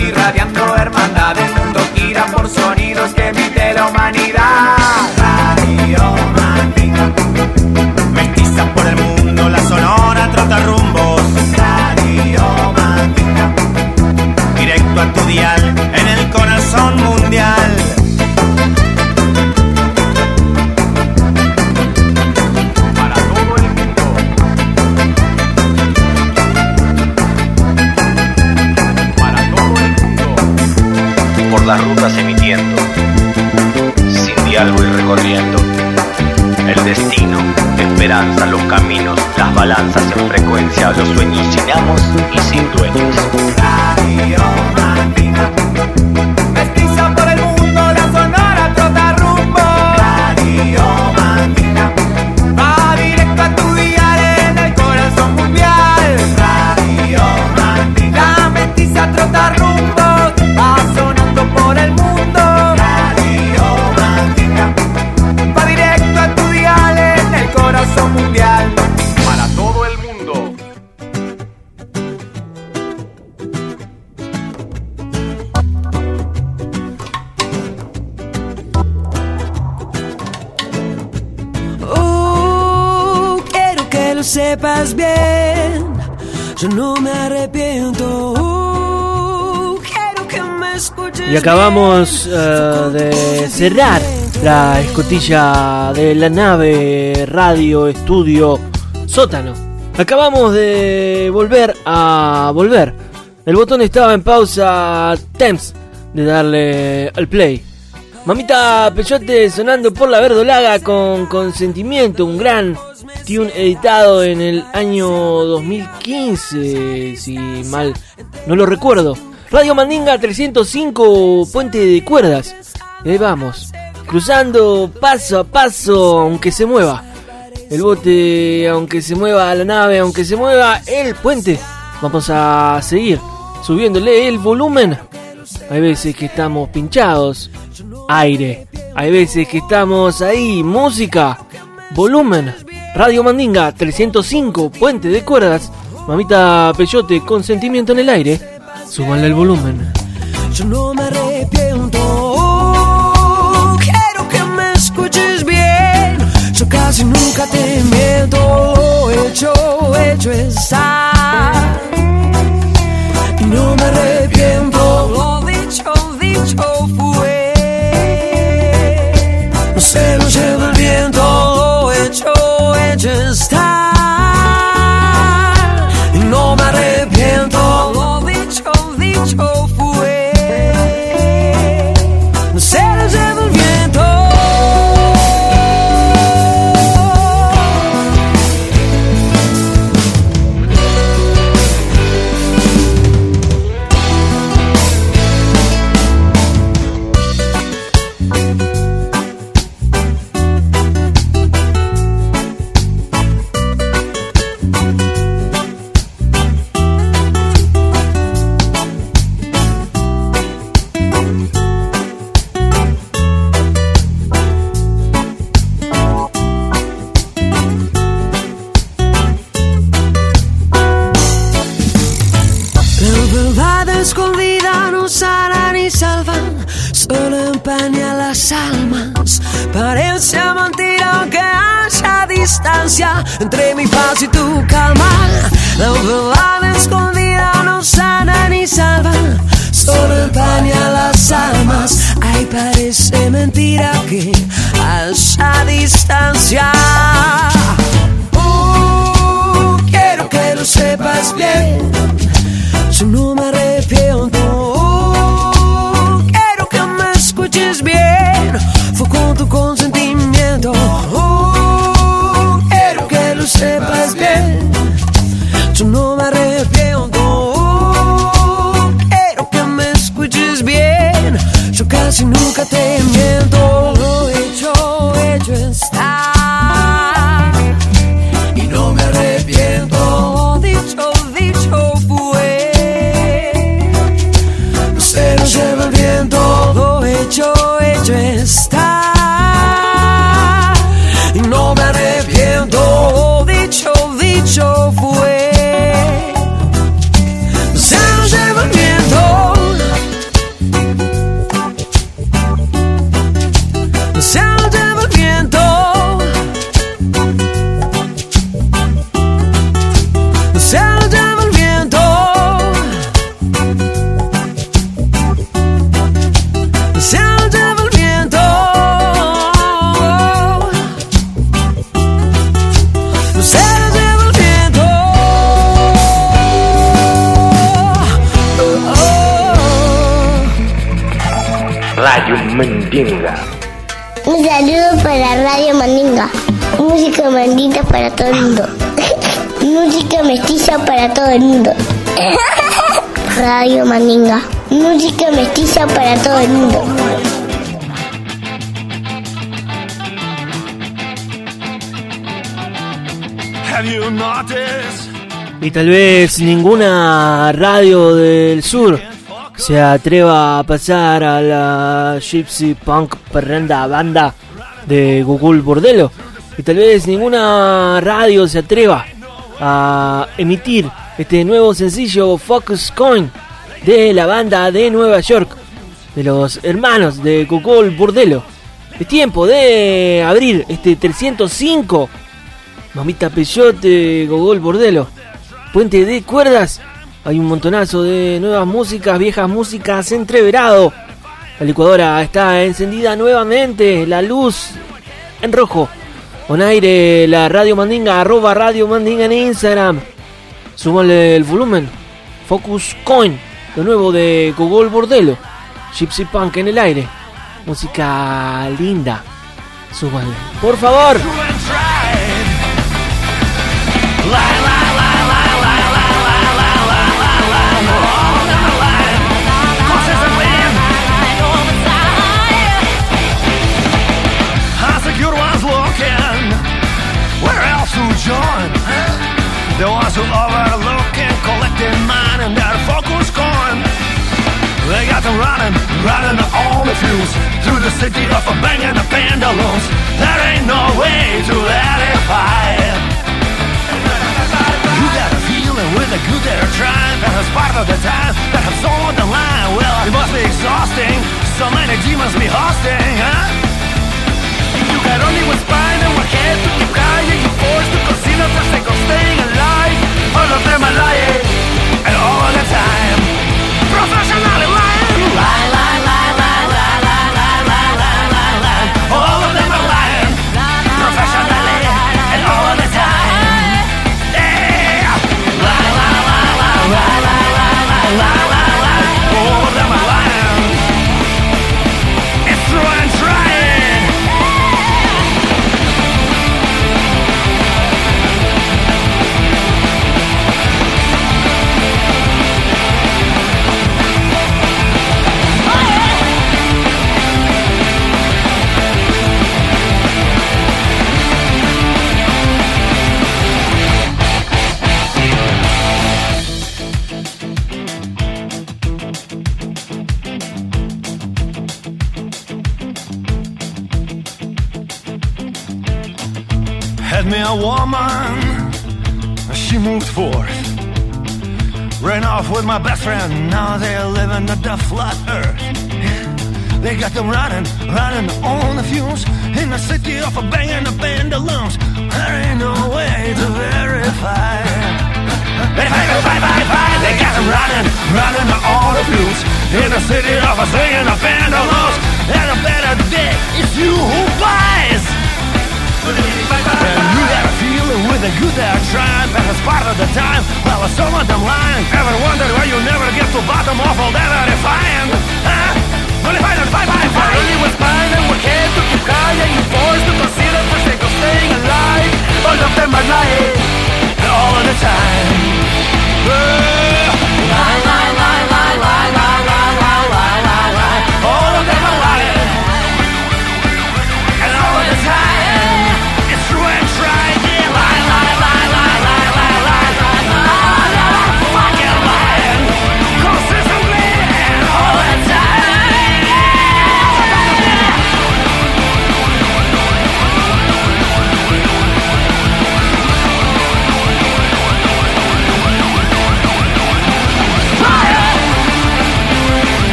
Somos Y acabamos eh, de cerrar la escotilla de la nave radio estudio sótano. Acabamos de volver a volver. El botón estaba en pausa temps de darle al play. Mamita Peyote sonando por la verdolaga con consentimiento, un gran tune editado en el año 2015, si mal no lo recuerdo. Radio Mandinga 305, puente de cuerdas. Vamos, cruzando paso a paso, aunque se mueva. El bote, aunque se mueva la nave, aunque se mueva el puente. Vamos a seguir subiéndole el volumen. Hay veces que estamos pinchados. Aire. Hay veces que estamos ahí. Música. Volumen. Radio Mandinga 305. Puente de cuerdas. Mamita Peyote con sentimiento en el aire. Súbanle el volumen. Yo no me arrepiento. Quiero que me escuches bien. Yo casi nunca te miento. Hecho, hecho está. Y no me arrepiento. Yeah. Y tal vez ninguna radio del sur se atreva a pasar a la Gypsy Punk Perrenda banda de Google Bordelo. Y tal vez ninguna radio se atreva a emitir este nuevo sencillo Focus Coin de la banda de Nueva York, de los hermanos de Google Bordelo. Es tiempo de abrir este 305 Mamita Peyote, Gogol Bordelo. Puente de cuerdas. Hay un montonazo de nuevas músicas, viejas músicas entreverado. La licuadora está encendida nuevamente. La luz en rojo. On aire, la Radio Mandinga, arroba Radio Mandinga en Instagram. Súmale el volumen. Focus Coin, lo nuevo de Gogol Bordelo. Gypsy Punk en el aire. Música linda. Súbale. Por favor. The ones who overlooking, collecting mine and their focus coin. They got them running, running on the fuse through the city of a bang and the pendulums. There ain't no way to let it fight. You got a feeling with the good they're trying That is part of the time that have sold the line Well, it must be exhausting So many demons be hosting, huh? You got only one spine and one head to keep high And you're forced to They them running, running on the fumes in the city of a bang and a pendulums. There ain't no way to verify. Verify, verify, verify. They got them running, running on the fumes in the city of a singing of pendulums. and a better day. It's you who buys. And you got a feeling with a good air trying, but it's part of the time. Well, some of them lying. Ever wondered why you never get to bottom of all that are defiant? Huh? Vai, vai, five, five, five. Early was mine and we're que who keep crying. The force, the placebo, for sake of staying.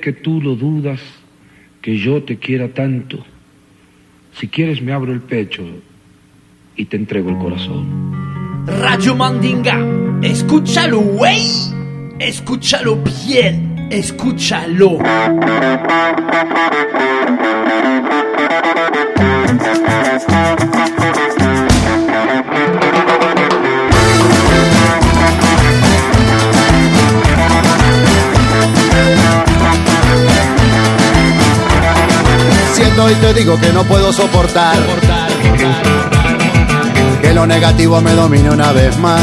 Que tú lo dudas, que yo te quiera tanto. Si quieres me abro el pecho y te entrego el corazón. Radio Mandinga, escúchalo, wey. Escúchalo bien, escúchalo. Y te digo que no puedo soportar que lo negativo me domine una vez más.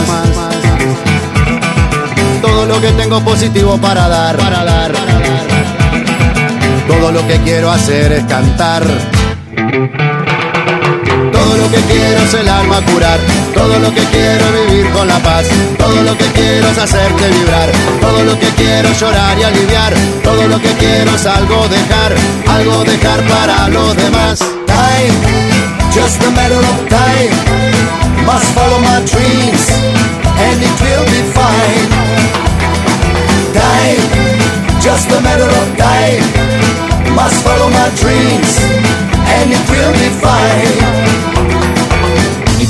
Todo lo que tengo positivo para dar. Todo lo que quiero hacer es cantar. Quiero es el alma curar. Todo lo que quiero es vivir con la paz. Todo lo que quiero es hacerte vibrar. Todo lo que quiero es llorar y aliviar. Todo lo que quiero es algo dejar. Algo dejar para los demás. Time, just a matter of time. Must follow my dreams. And it will be fine. Time, just a matter of time. Must follow my dreams. And it will be fine.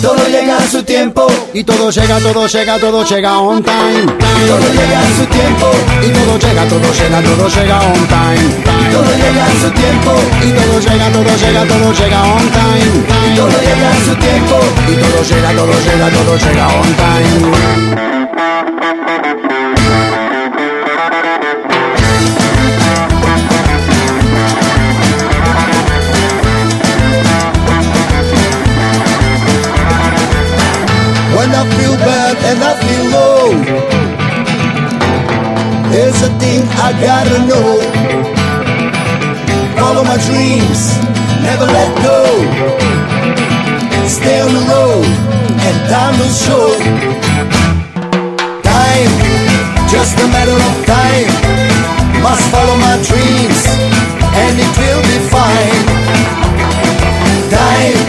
Todo llega a su tiempo. Y todo llega, todo llega, todo llega on time. Todo llega a su tiempo. Y todo llega, todo llega, todo llega on time. Todo llega a su tiempo. Y todo llega, todo llega, todo llega on time. Todo llega a su tiempo. Y todo llega, todo llega, todo llega on time. Thing I gotta know. Follow my dreams, never let go. Stay on the road and time will show. Time, just a matter of time. Must follow my dreams and it will be fine. Time,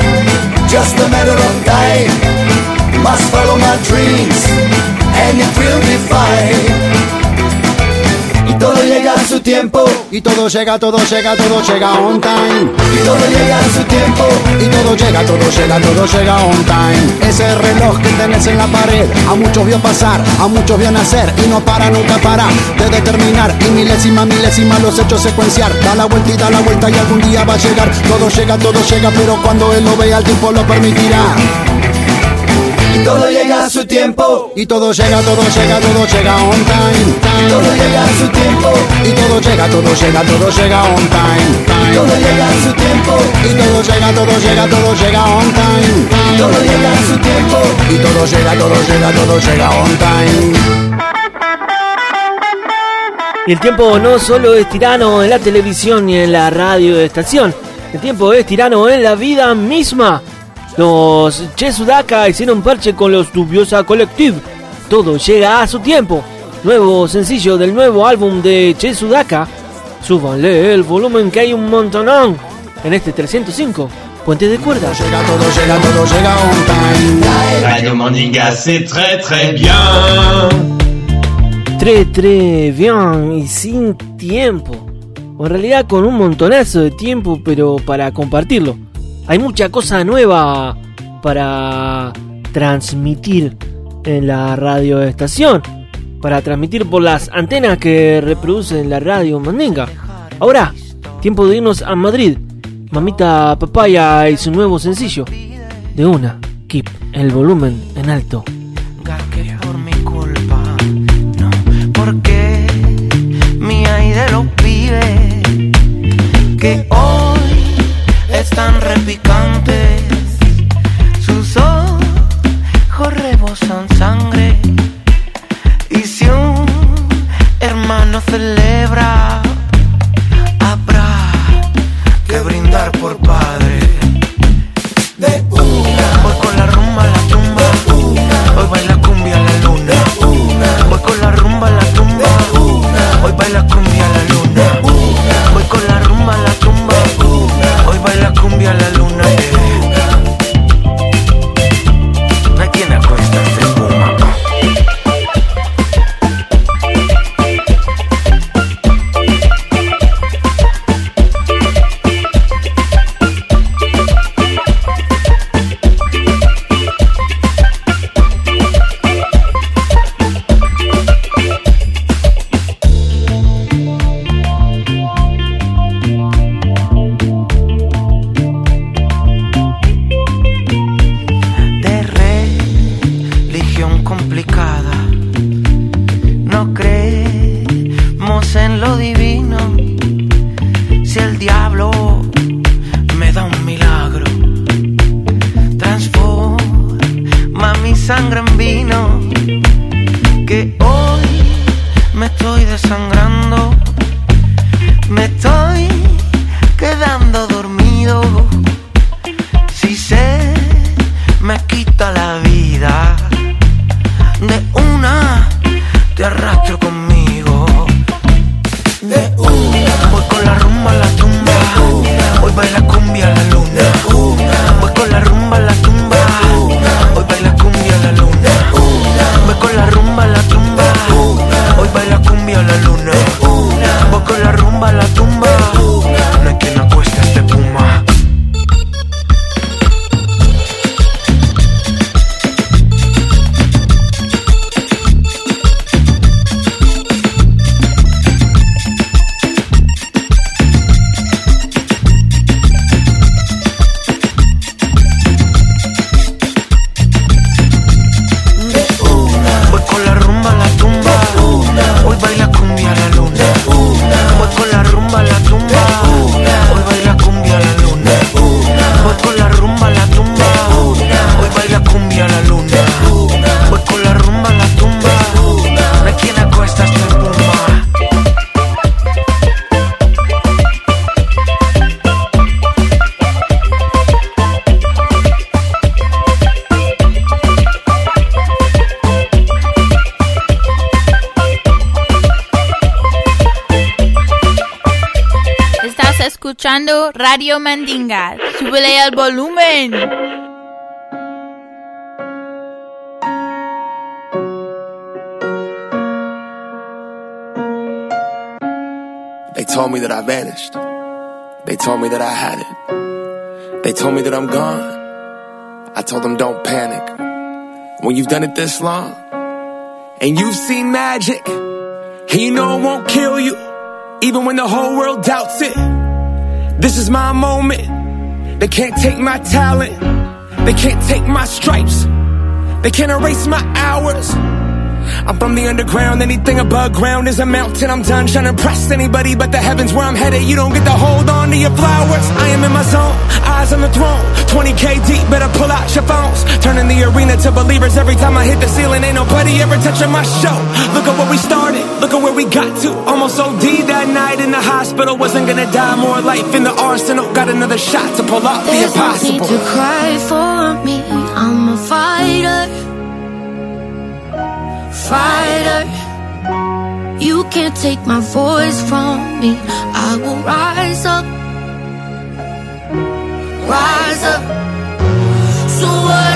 just a matter of time. Must follow my dreams and it will be fine. Y todo llega, todo llega, todo llega on time. Y todo llega a su tiempo. Y todo llega, todo llega, todo llega on time. Ese reloj que tenés en la pared, a muchos vio pasar, a muchos vio nacer y no para, nunca para de determinar. Y milésima, milésima los hechos secuenciar. Da la vuelta y da la vuelta y algún día va a llegar. Todo llega, todo llega, pero cuando él lo vea, el tiempo lo permitirá. Y todo llega a su tiempo. Y todo llega, todo llega, todo llega on time. Y todo llega a su tiempo. Y todo llega, todo llega, todo llega on time. Y todo llega a su tiempo. Y todo llega, todo llega, todo llega on time. Y todo llega a su tiempo. Y todo llega, todo llega, todo llega on time. Y el tiempo no solo es tirano en la televisión ni en la radio de estación. El tiempo es tirano en la vida misma. Los Che Sudaka hicieron parche con los Dubiosa Collective. Todo llega a su tiempo. Nuevo sencillo del nuevo álbum de Che Sudaka. Súbanle el volumen que hay un montonón. En este 305, Puente de Cuerda. Llega, todo llega, todo llega on time. Radio Mandinga, c'est très très bien. Tre, tre, bien y sin tiempo. o en realidad con un montonazo de tiempo, pero para compartirlo. Hay mucha cosa nueva para transmitir en la radioestación, para transmitir por las antenas que reproducen la radio Mandinga. Ahora, tiempo de irnos a Madrid. Mamita Papaya y su nuevo sencillo. De una, keep el volumen en alto. por mi culpa, no, porque que están escuchando Radio Mandinga. Súbele el volumen. They told me that I vanished. They told me that I had it. They told me that I'm gone. I told them don't panic. When you've done it this long, and you've seen magic, and you know it won't kill you, even when the whole world doubts it. This is my moment. They can't take my talent. They can't take my stripes. They can't erase my hours. I'm from the underground, anything above ground is a mountain. I'm done trying to impress anybody but the heavens where I'm headed. You don't get to hold on to your flowers. I am in my zone, eyes on the throne. 20k deep, better pull out your phones. Turning the arena to believers every time I hit the ceiling. Ain't nobody ever touching my show. Look at where we started, look at where we got to. Almost OD that night in the hospital. Wasn't gonna die, more life in the arsenal. Got another shot to pull off the There's no need to cry for me. I'm Fighter. You can't take my voice from me. I will rise up. Rise up. So what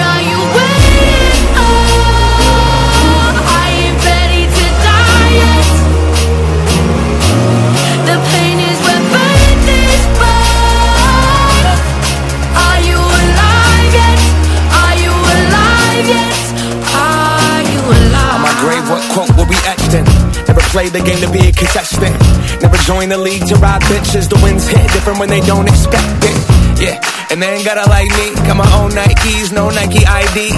play the game to be a contestant. Never join the league to ride bitches. The winds hit different when they don't expect it. Yeah, and they ain't gotta like me. Got my own Nikes, no Nike ID.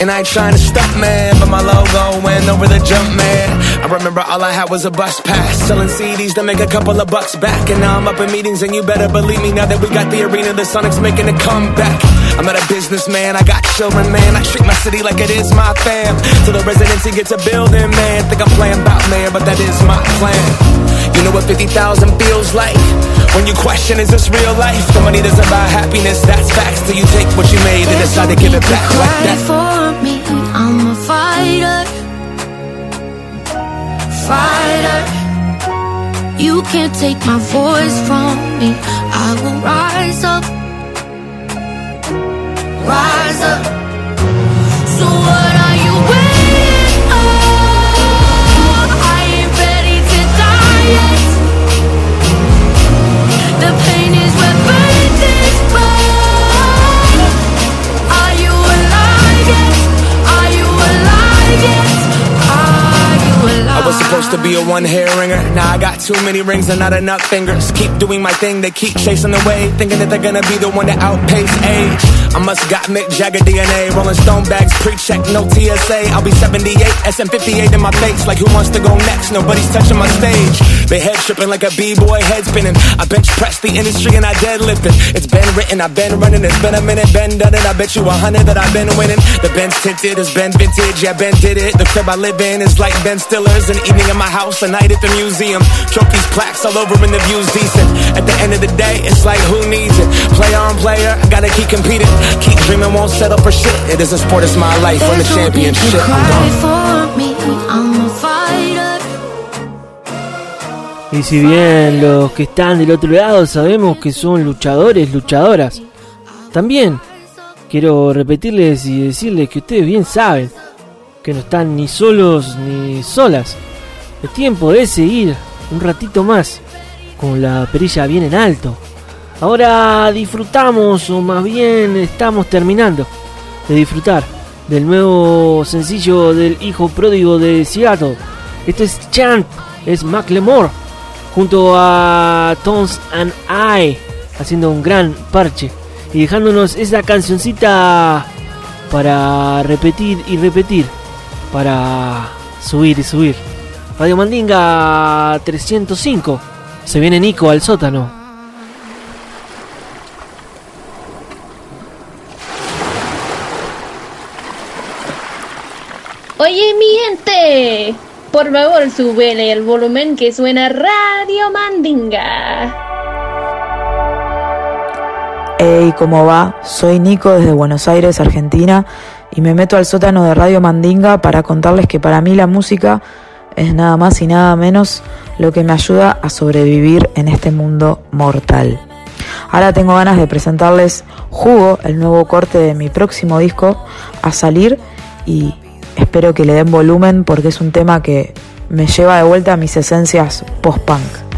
And I ain't trying to stop, man, but my logo went over the jump, man. I remember all I had was a bus pass, selling CDs to make a couple of bucks back. And now I'm up in meetings, and you better believe me now that we got the arena, the Sonics making a comeback. I'm not a businessman, I got children, man. I treat my city like it is my fam. Till the residency gets a building, man. Think I'm playing about mayor, but that is my plan. You know what 50,000 feels like? When you question, is this real life? The money doesn't buy happiness, that's facts. Till you take what you made and decide to give it back like that. for me, I'm a fighter. Fighter. You can't take my voice from me. I will rise up. Rise up. So what are you waiting on? I ain't ready to die yet. The pain is what burns this boat. Are you alive yet? Are you alive yet? Are you alive? I was supposed to be a one hair ringer. Now I got too many rings and not enough fingers. Keep doing my thing, they keep chasing the wave, thinking that they're gonna be the one to outpace age. I must got Mick Jagger DNA, Rolling Stone bags, pre-check, no TSA. I'll be 78, SM58 in my face, like who wants to go next? Nobody's touching my stage. They head tripping like a b-boy head spinning. I bench press the industry and I deadlift it. It's been written, I've been running. It's been a minute, been done it. I bet you a hundred that I've been winning. The Ben's tinted, it's been vintage, yeah Ben did it. The crib I live in is like Ben Stiller's. An evening in my house, a night at the museum. Trophies, plaques all over, and the view's decent. At the end of the day, it's like who needs it? Player on player, I gotta keep competing. Keep dreaming, won't settle for shit. It is a sport, it's my life. Win the championship. I'm Cry gone. for me, I'm a fighter. Y si bien los que están del otro lado sabemos que son luchadores, luchadoras, también quiero repetirles y decirles que ustedes bien saben que no están ni solos ni solas. Es tiempo de seguir un ratito más con la perilla bien en alto. Ahora disfrutamos, o más bien estamos terminando de disfrutar del nuevo sencillo del hijo pródigo de Seattle. Este es Chant, es Macklemore, junto a Tones and I, haciendo un gran parche y dejándonos esa cancioncita para repetir y repetir, para subir y subir. Radio Mandinga 305, se viene Nico al sótano. Oye, mi gente, por favor, súbele el volumen que suena Radio Mandinga. Hey, ¿cómo va? Soy Nico desde Buenos Aires, Argentina, y me meto al sótano de Radio Mandinga para contarles que para mí la música es nada más y nada menos lo que me ayuda a sobrevivir en este mundo mortal. Ahora tengo ganas de presentarles Jugo, el nuevo corte de mi próximo disco, a salir y espero que le den volumen porque es un tema que me lleva de vuelta a mis esencias post-punk.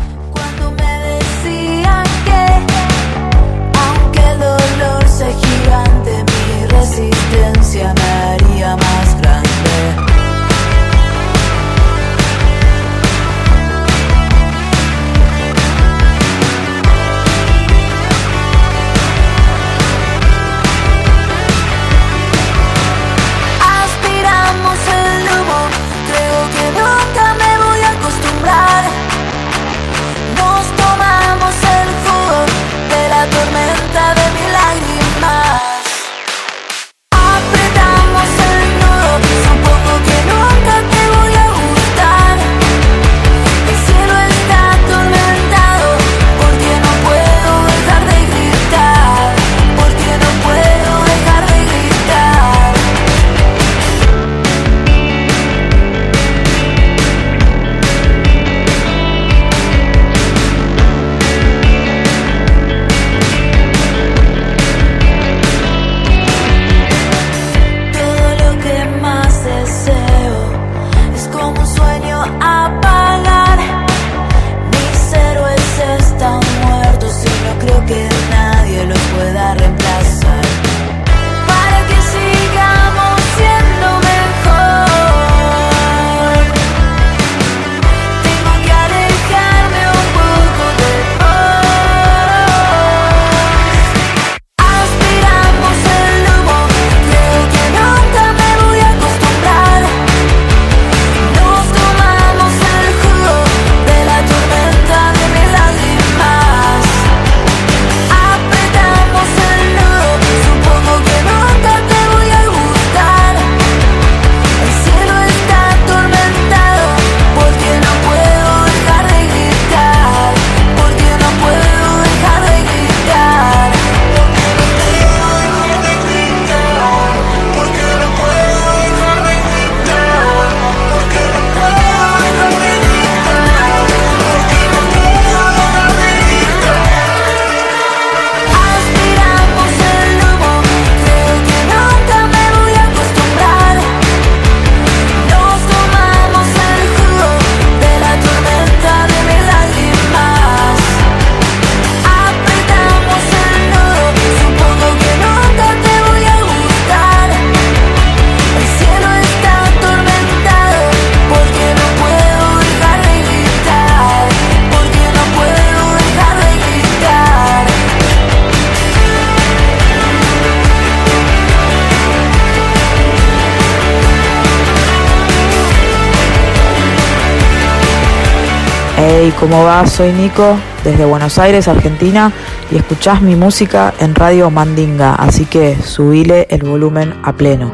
Hey, ¿cómo va? Soy Nico desde Buenos Aires, Argentina, y escuchás mi música en Radio Mandinga, así que subile el volumen a pleno.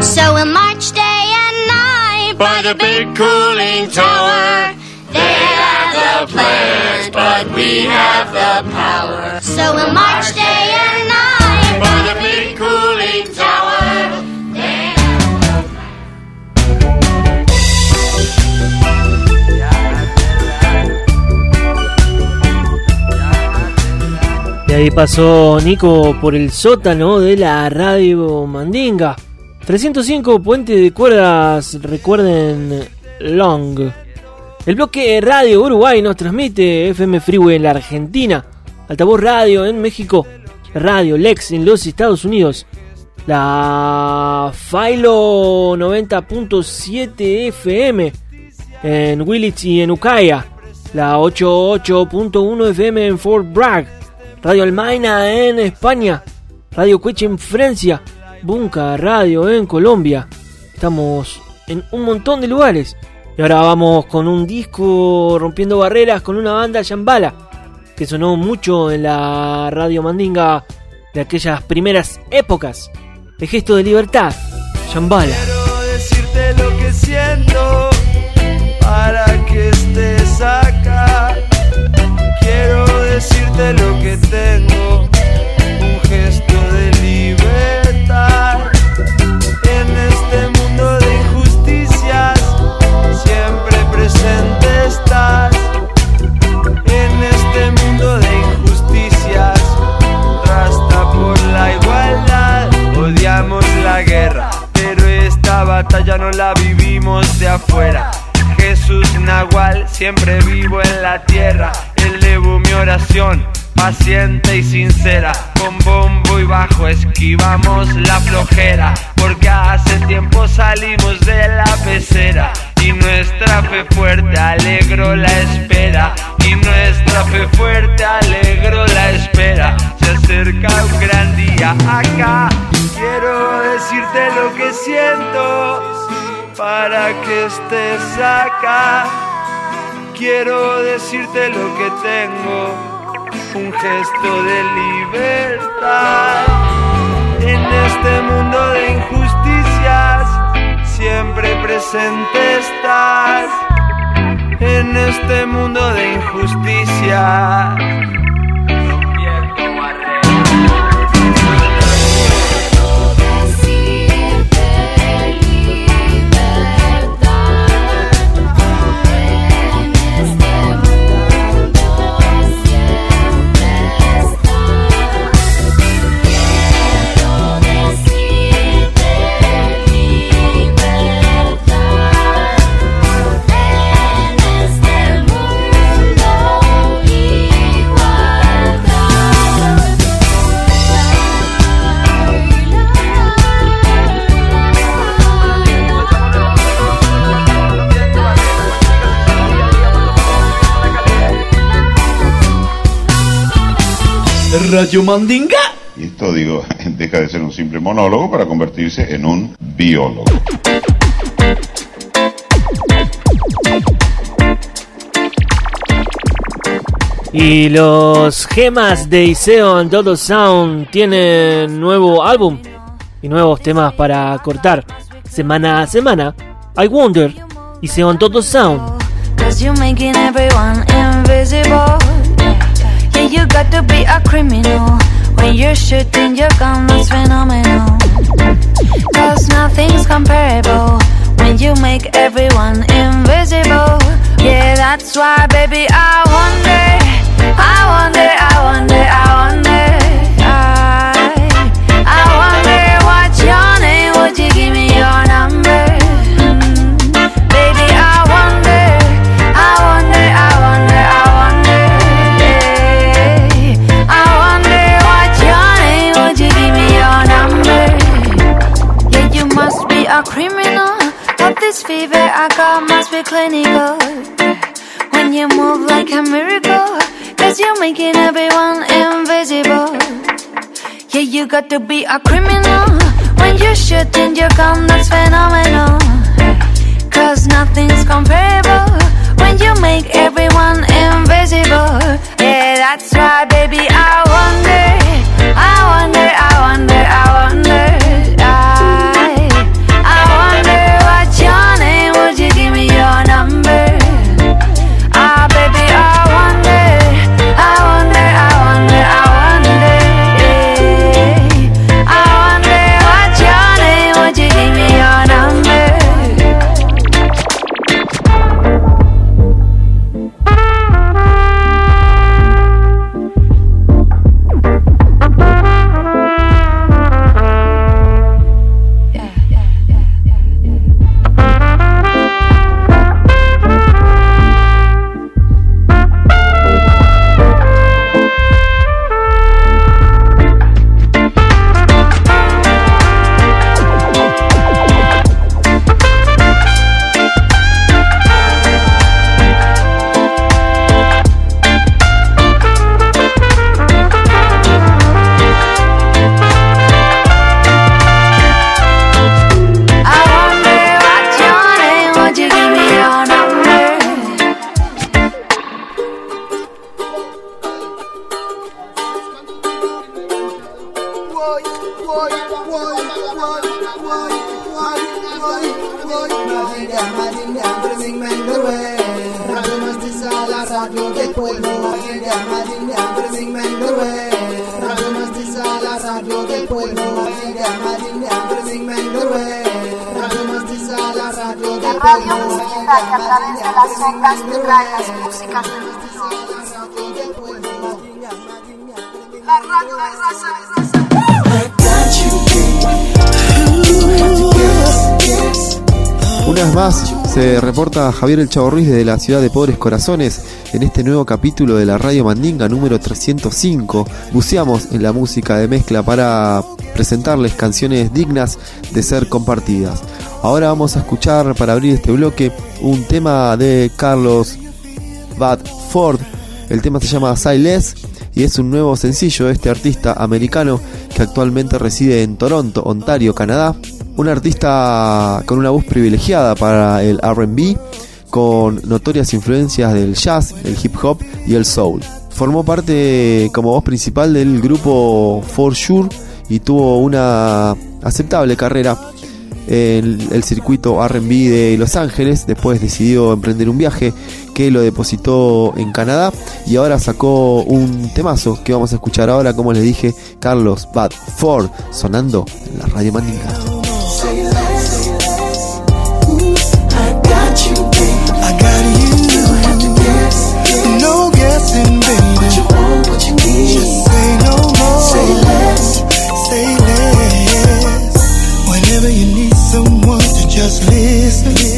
So we'll march day and night by the big cooling tower. They have the plans, but we have the power. So we'll march day ahí pasó Nico por el sótano de la radio Mandinga. 305 Puente de Cuerdas, recuerden Long. El bloque Radio Uruguay nos transmite FM Freeway en la Argentina, Altavoz Radio en México, Radio Lex en los Estados Unidos, la Philo 90.7 FM en Willits y en Ucaya, la 88.1 FM en Fort Bragg, Radio Almaina en España, Radio Cueche en Francia, Bunca Radio en Colombia. Estamos en un montón de lugares. Y ahora vamos con un disco rompiendo barreras con una banda Shambhala, que sonó mucho en la radio Mandinga de aquellas primeras épocas. De gesto de libertad, Shambhala. Quiero decirte lo que siento lo que tengo, un gesto de libertad. En este mundo de injusticias, siempre presente estás. En este mundo de injusticias, rasta por la igualdad. Odiamos la guerra, pero esta batalla no la vivimos de afuera. Jesús Nahual, siempre vivo en la tierra. Elevo mi oración, paciente y sincera. Con bombo y bajo esquivamos la flojera. Porque hace tiempo salimos de la pecera. Y nuestra fe fuerte alegró la espera. Y nuestra fe fuerte alegró la espera. Se acerca un gran día acá. Quiero decirte lo que siento para que estés acá. Quiero decirte lo que tengo, un gesto de libertad. En este mundo de injusticias, siempre presente estás. En este mundo de injusticia. Radio Mandinga. Y esto, digo, deja de ser un simple monólogo para convertirse en un biólogo. Y los gemas de Iseo and Dodo Sound tienen nuevo álbum y nuevos temas para cortar semana a semana. I Wonder, Iseo and Dodo Sound. You got to be a criminal. When you're shooting your gun, that's phenomenal. Cause nothing's comparable. When you make everyone invisible. Yeah, that's why, baby, I wonder. I wonder, I wonder, I wonder. got to be a criminal. When you shoot and you're gonna se reporta Javier El Chavo Ruiz desde la ciudad de Pobres Corazones en este nuevo capítulo de la Radio Mandinga número 305. Buceamos en la música de mezcla para presentarles canciones dignas de ser compartidas. Ahora vamos a escuchar para abrir este bloque un tema de Carlos Bad Ford. El tema se llama Silas y es un nuevo sencillo de este artista americano que actualmente reside en Toronto, Ontario, Canadá. Un artista con una voz privilegiada para el RB, con notorias influencias del jazz, el hip hop y el soul. Formó parte como voz principal del grupo For Sure y tuvo una aceptable carrera en el circuito RB de Los Ángeles. Después decidió emprender un viaje que lo depositó en Canadá y ahora sacó un temazo que vamos a escuchar ahora, como les dije, Carlos Bad Ford sonando en la radio Mandinga. No baby. What you want, what you need. Just say no more. Say less. Say less. Whenever you need someone to just listen.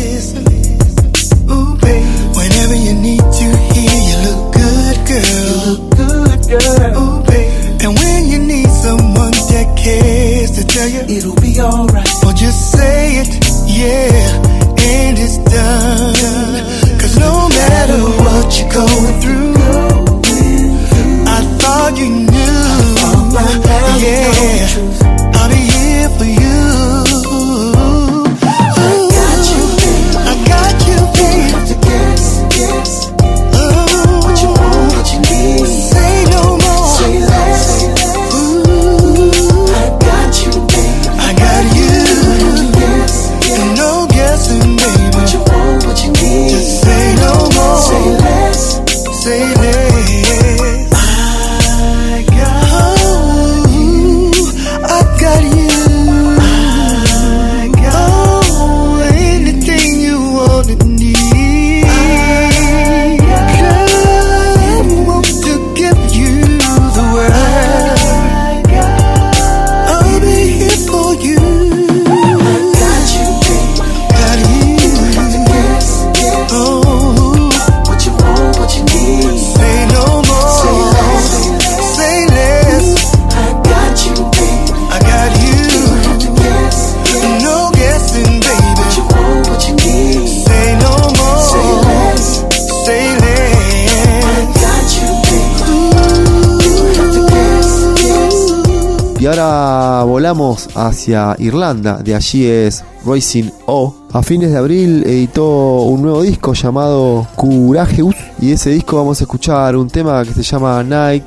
Volamos hacia Irlanda, de allí es Racing O. A fines de abril editó un nuevo disco llamado Courageous y ese disco vamos a escuchar un tema que se llama Night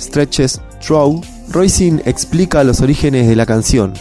Stretches Throw. Racing explica los orígenes de la canción.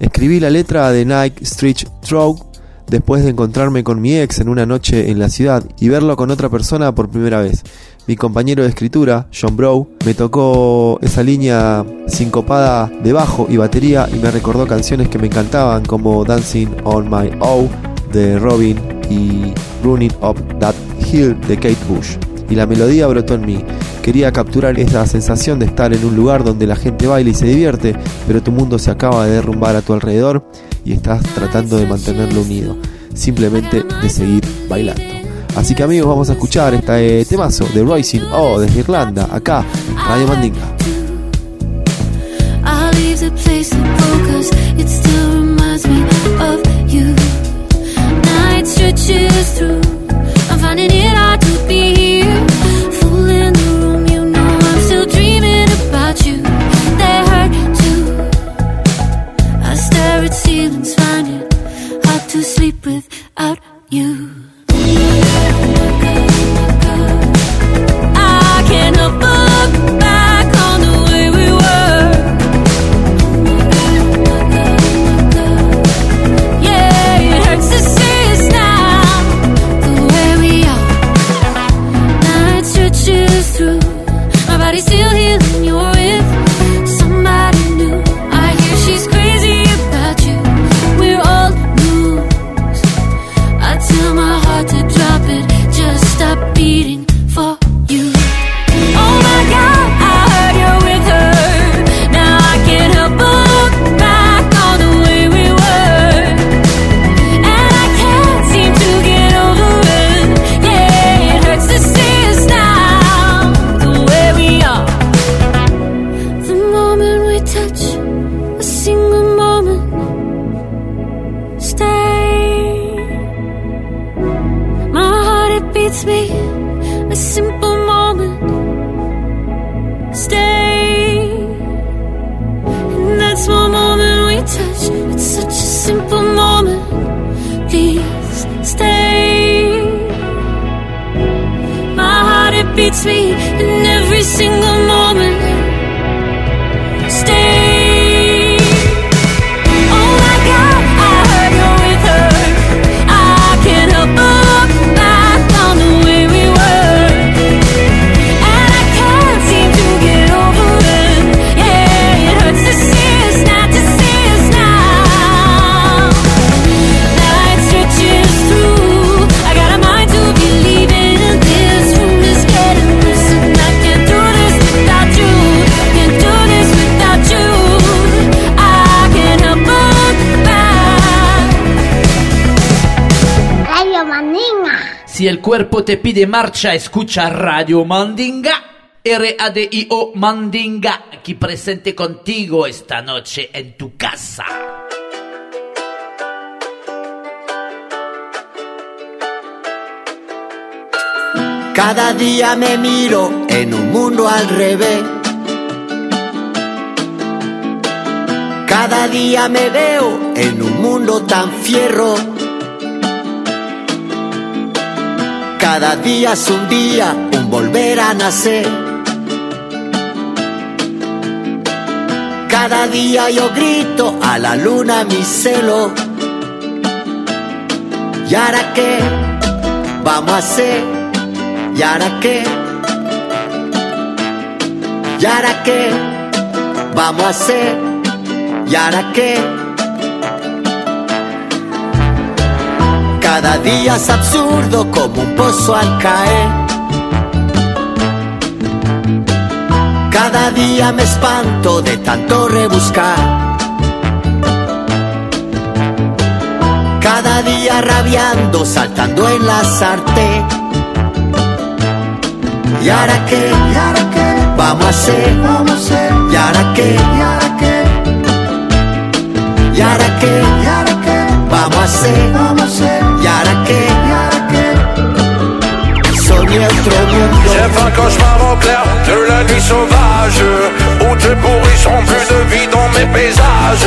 Escribí la letra de Night Stretch Throw después de encontrarme con mi ex en una noche en la ciudad y verlo con otra persona por primera vez. Mi compañero de escritura, John Brow, me tocó esa línea sincopada de bajo y batería y me recordó canciones que me encantaban como Dancing on My Own de Robin y Running Up That Hill de Kate Bush. Y la melodía brotó en mí. Quería capturar esa sensación de estar en un lugar donde la gente baila y se divierte, pero tu mundo se acaba de derrumbar a tu alrededor y estás tratando de mantenerlo unido, simplemente de seguir bailando. Así que amigos, vamos a escuchar este temazo de Rising O desde Irlanda, acá, Radio Mandinga. I'll leave the place simple cause it still reminds el cuerpo te pide marcha, escucha Radio Mandinga. R-A-D-I-O Mandinga, aquí presente contigo esta noche en tu casa. Cada día me miro en un mundo al revés. Cada día me veo en un mundo tan fierro. Cada día es un día, un volver a nacer. Cada día yo grito a la luna mi celo. ¿Y ahora qué vamos a hacer? ¿Y ahora qué? ¿Y ahora qué vamos a hacer? ¿Y ahora qué? Cada día es absurdo como un pozo al caer. Cada día me espanto de tanto rebuscar. Cada día rabiando, saltando en la sartén. ¿Y ahora qué? ¿Y ahora qué? Vamos a hacer. Vamos a hacer. ¿Y ahora qué? ¿Y ahora qué? ¿Y ahora qué? ¿Y ahora qué? Vamos a hacer. Otro mundo. J'ai un cauchemar au clair de la nuit sauvage Où pourris sont plus de vie dans mes paysage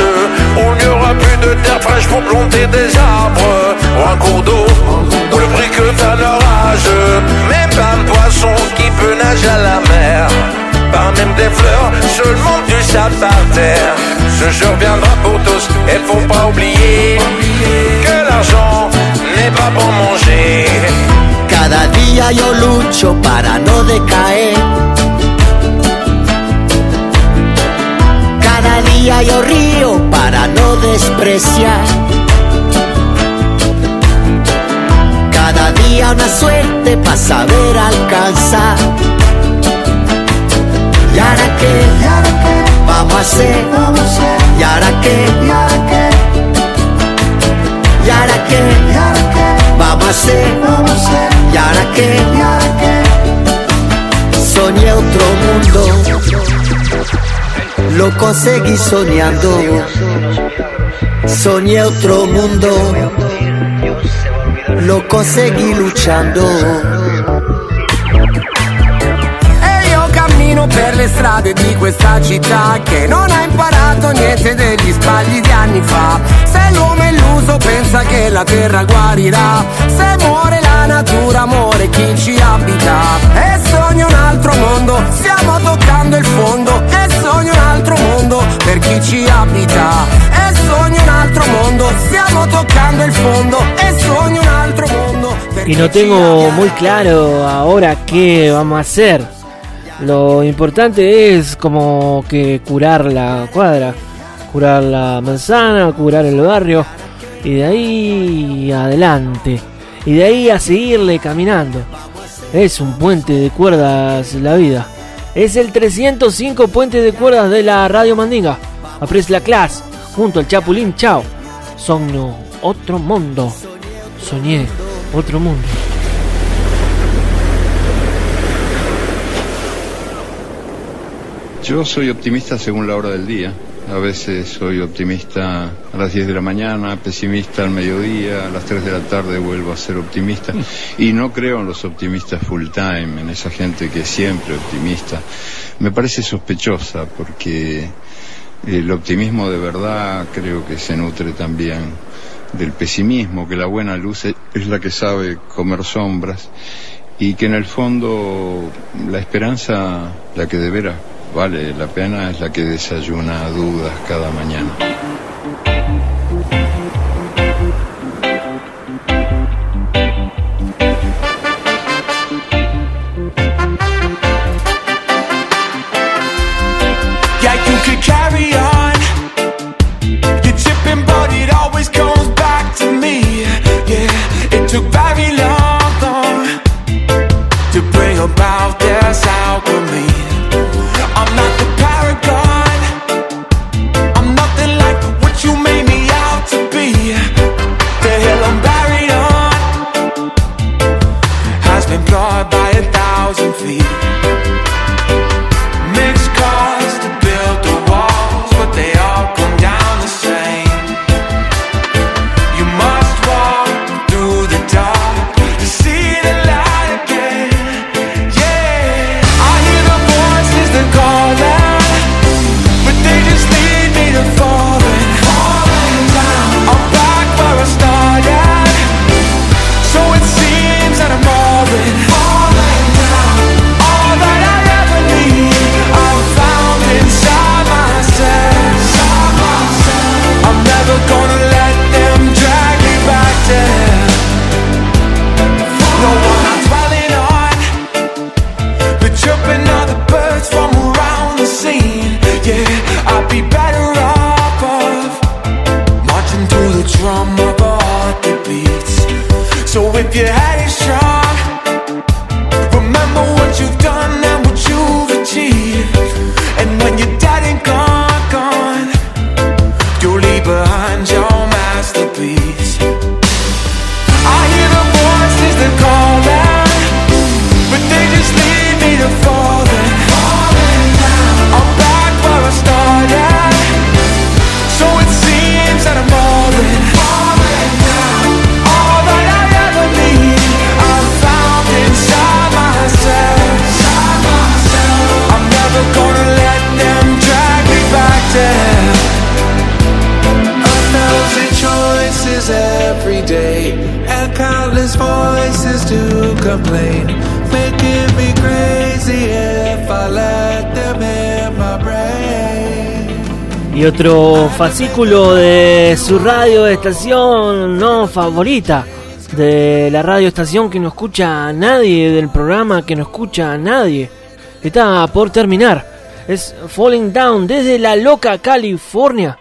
Où il n'y aura plus de terre fraîche pour planter des arbres Ou un cours d'eau, ou le bruit que fait l'orage Même pas un poisson qui peut nager à la mer Pas même des fleurs, seulement du sable par terre Ce jour viendra pour tous, et faut pas oublier Que l'argent n'est pas pour manger Cada día yo lucho para no decaer. Cada día yo río para no despreciar. Cada día una suerte para saber alcanzar. ¿Y ahora qué? Vamos a hacer. ¿Y ahora qué? ¿Y ahora qué? Vamos a hacer. ¿Y ahora qué? Soñé otro mundo. Lo conseguí soñando. Soñé otro mundo. Lo conseguí luchando. Per le strade di questa città che non ha imparato niente degli sbagli di anni fa. Se l'uomo è illuso pensa che la terra guarirà. Se muore la natura muore chi ci abita. E sogno un altro mondo, stiamo toccando il fondo. E sogno un altro mondo per chi ci abita. E sogno un altro mondo, stiamo toccando il fondo. E sogno un altro mondo per Y no tengo muy claro ahora qué vamos a hacer. Lo importante es como que curar la cuadra, curar la manzana, curar el barrio y de ahí adelante. Y de ahí a seguirle caminando. Es un puente de cuerdas la vida. Es el 305 puente de cuerdas de la Radio Mandinga. Apres la clase junto al Chapulín Chao. Soño otro mundo. Soñé otro mundo. Yo soy optimista según la hora del día. A veces soy optimista a las 10 de la mañana, pesimista al mediodía, a las 3 de la tarde vuelvo a ser optimista. Y no creo en los optimistas full time, en esa gente que es siempre optimista. Me parece sospechosa porque el optimismo de verdad creo que se nutre también del pesimismo, que la buena luz es la que sabe comer sombras y que en el fondo la esperanza, la que de veras vale la pena, es la que desayuna dudas cada mañana. Yeah, you could carry on. You're chipping, but it always comes back to me. Yeah, it took very long flawed by a thousand feet. Y otro fascículo de su radio estación no favorita, de la radio estación que no escucha a nadie, del programa que no escucha a nadie. Está por terminar. Es Falling Down desde la loca California.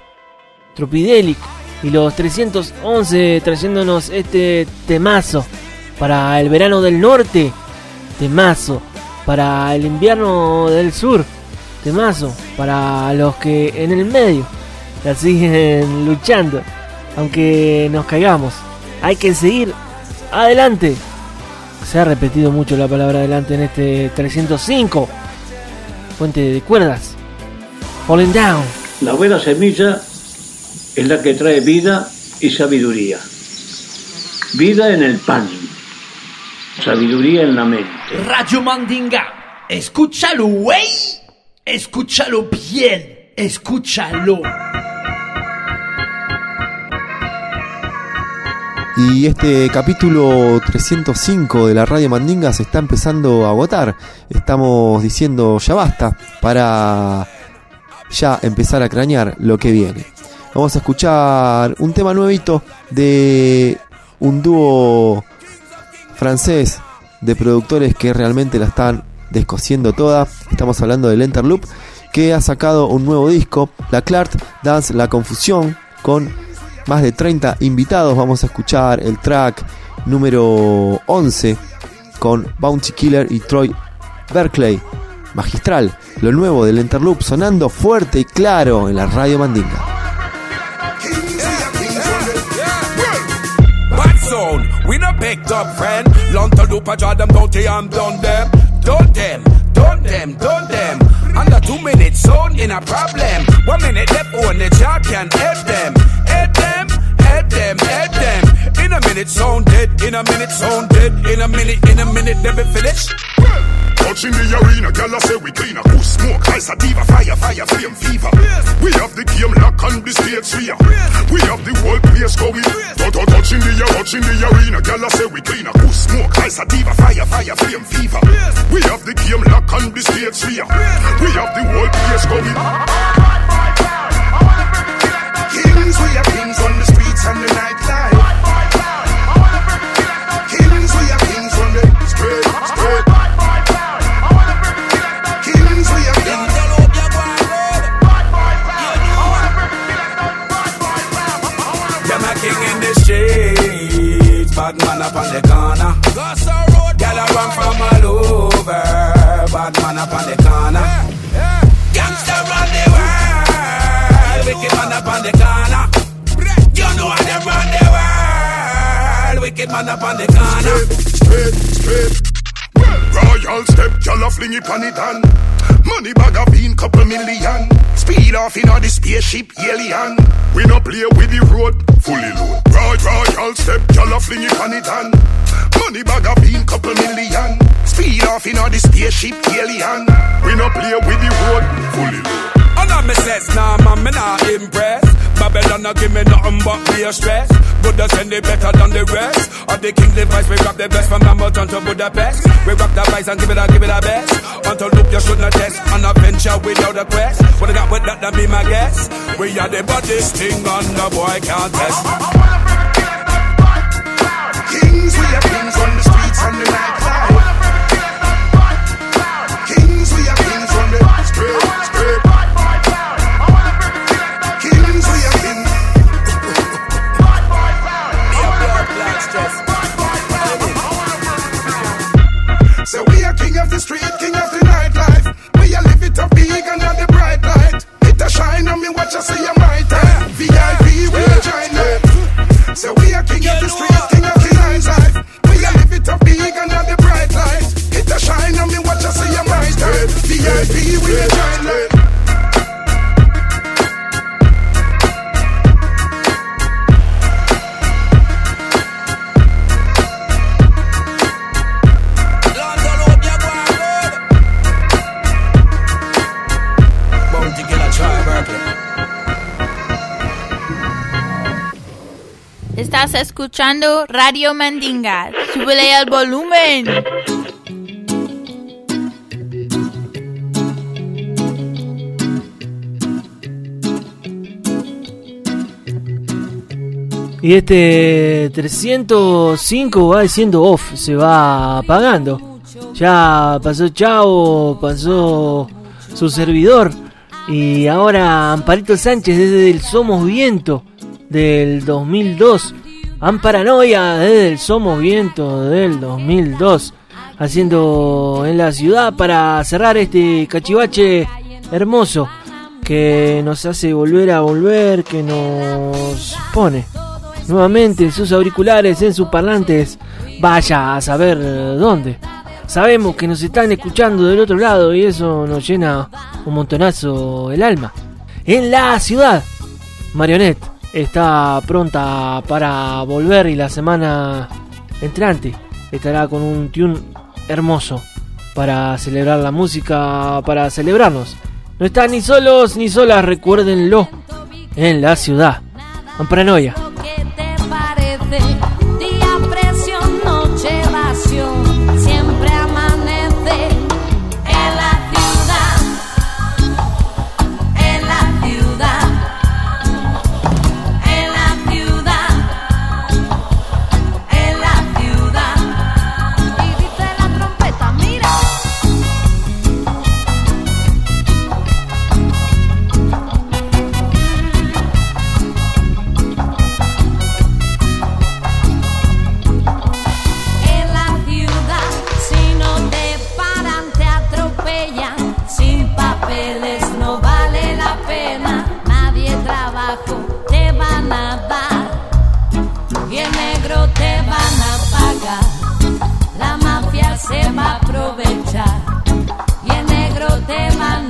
Tropidelic y los 311 trayéndonos este temazo para el verano del norte. Temazo para el invierno del sur temazo para los que en el medio la siguen luchando, aunque nos caigamos. Hay que seguir adelante. Se ha repetido mucho la palabra adelante en este 305. Fuente de cuerdas. Falling down. La buena semilla es la que trae vida y sabiduría. Vida en el pan, sabiduría en la mente. Radio Mandinga, escúchalo, güey. Escúchalo bien, escúchalo. Y este capítulo 305 de la Radio Mandinga se está empezando a agotar. Estamos diciendo ya basta para ya empezar a cranear lo que viene. Vamos a escuchar un tema nuevito de un dúo francés de productores que realmente la están descosiendo toda. Estamos hablando del Enterloop que ha sacado un nuevo disco, La Clart Dance La Confusión, con más de 30 invitados. Vamos a escuchar el track número 11 con Bounty Killer y Troy Berkeley. Magistral, lo nuevo del Enterloop sonando fuerte y claro en la radio Mandinga. Picked up friend. Long to loop, I draw them bounty, I'm done them. Done them, done them, done them. Under two minutes, zone in a problem. One minute left on the job can help them. Help them, help them, help them. In a minute, zone dead. In a minute, zone dead. In a minute, in a minute, they be finished. Touching the arena, gyal a say we cleaner. Who smoke, ice a diva, fire, fire, flame, fever. We have the game lock on the stage sphere. We have the whole place going. Touch, touch, touching the touching the arena, gyal a say we cleaner. Who smoke, ice a diva, fire, fire, flame, fever. We have the game lock on the stage sphere. We have the whole place going. Kings, we are kings on the streets and the nightlife. Bad man up on the corner. Gyal a run from all over, bad man up on the corner. Gangster run the world, wicked man up on the corner. You know how them run the world, wicked man up on the corner. Straight, straight. Royal step, gyal a fling it on it on. Money bag a bean, couple million. Speed off in the spaceship alien. We no play with the road, fully load. Roy, royal step, gyal a fling it on it on. Money bag a bean, couple million. Speed off in the spaceship alien. We no play with the road, fully load. And I me says, nah man, me not impressed. Babylon no give me nothing but fear stress. Buddha send it better than the rest. Of the king device, we rock the best from Hamilton to Budapest. We rock the vice and give it a, give it a best. Until look, you shouldn't test. on An adventure without a quest. What I got with that, that be my guess. We are the baddest thing on the boy can't test. Kings, we are kings on the streets and the nightlife. Estás escuchando Radio Mandinga. Súbele al volumen. Y este 305 va diciendo off, se va apagando. Ya pasó Chao, pasó su servidor. Y ahora Amparito Sánchez desde el Somos Viento del 2002. Amparanoia desde el Somos Viento del 2002. Haciendo en la ciudad para cerrar este cachivache hermoso que nos hace volver a volver, que nos pone nuevamente en sus auriculares, en sus parlantes, vaya a saber dónde. Sabemos que nos están escuchando del otro lado y eso nos llena un montonazo el alma. En la ciudad, Marionette está pronta para volver y la semana entrante estará con un tune hermoso para celebrar la música, para celebrarnos. No están ni solos ni solas, recuérdenlo, en la ciudad. Amparanoia. Van. Y en negro te van a pagar. La mafia se va a aprovechar. Y en negro te van a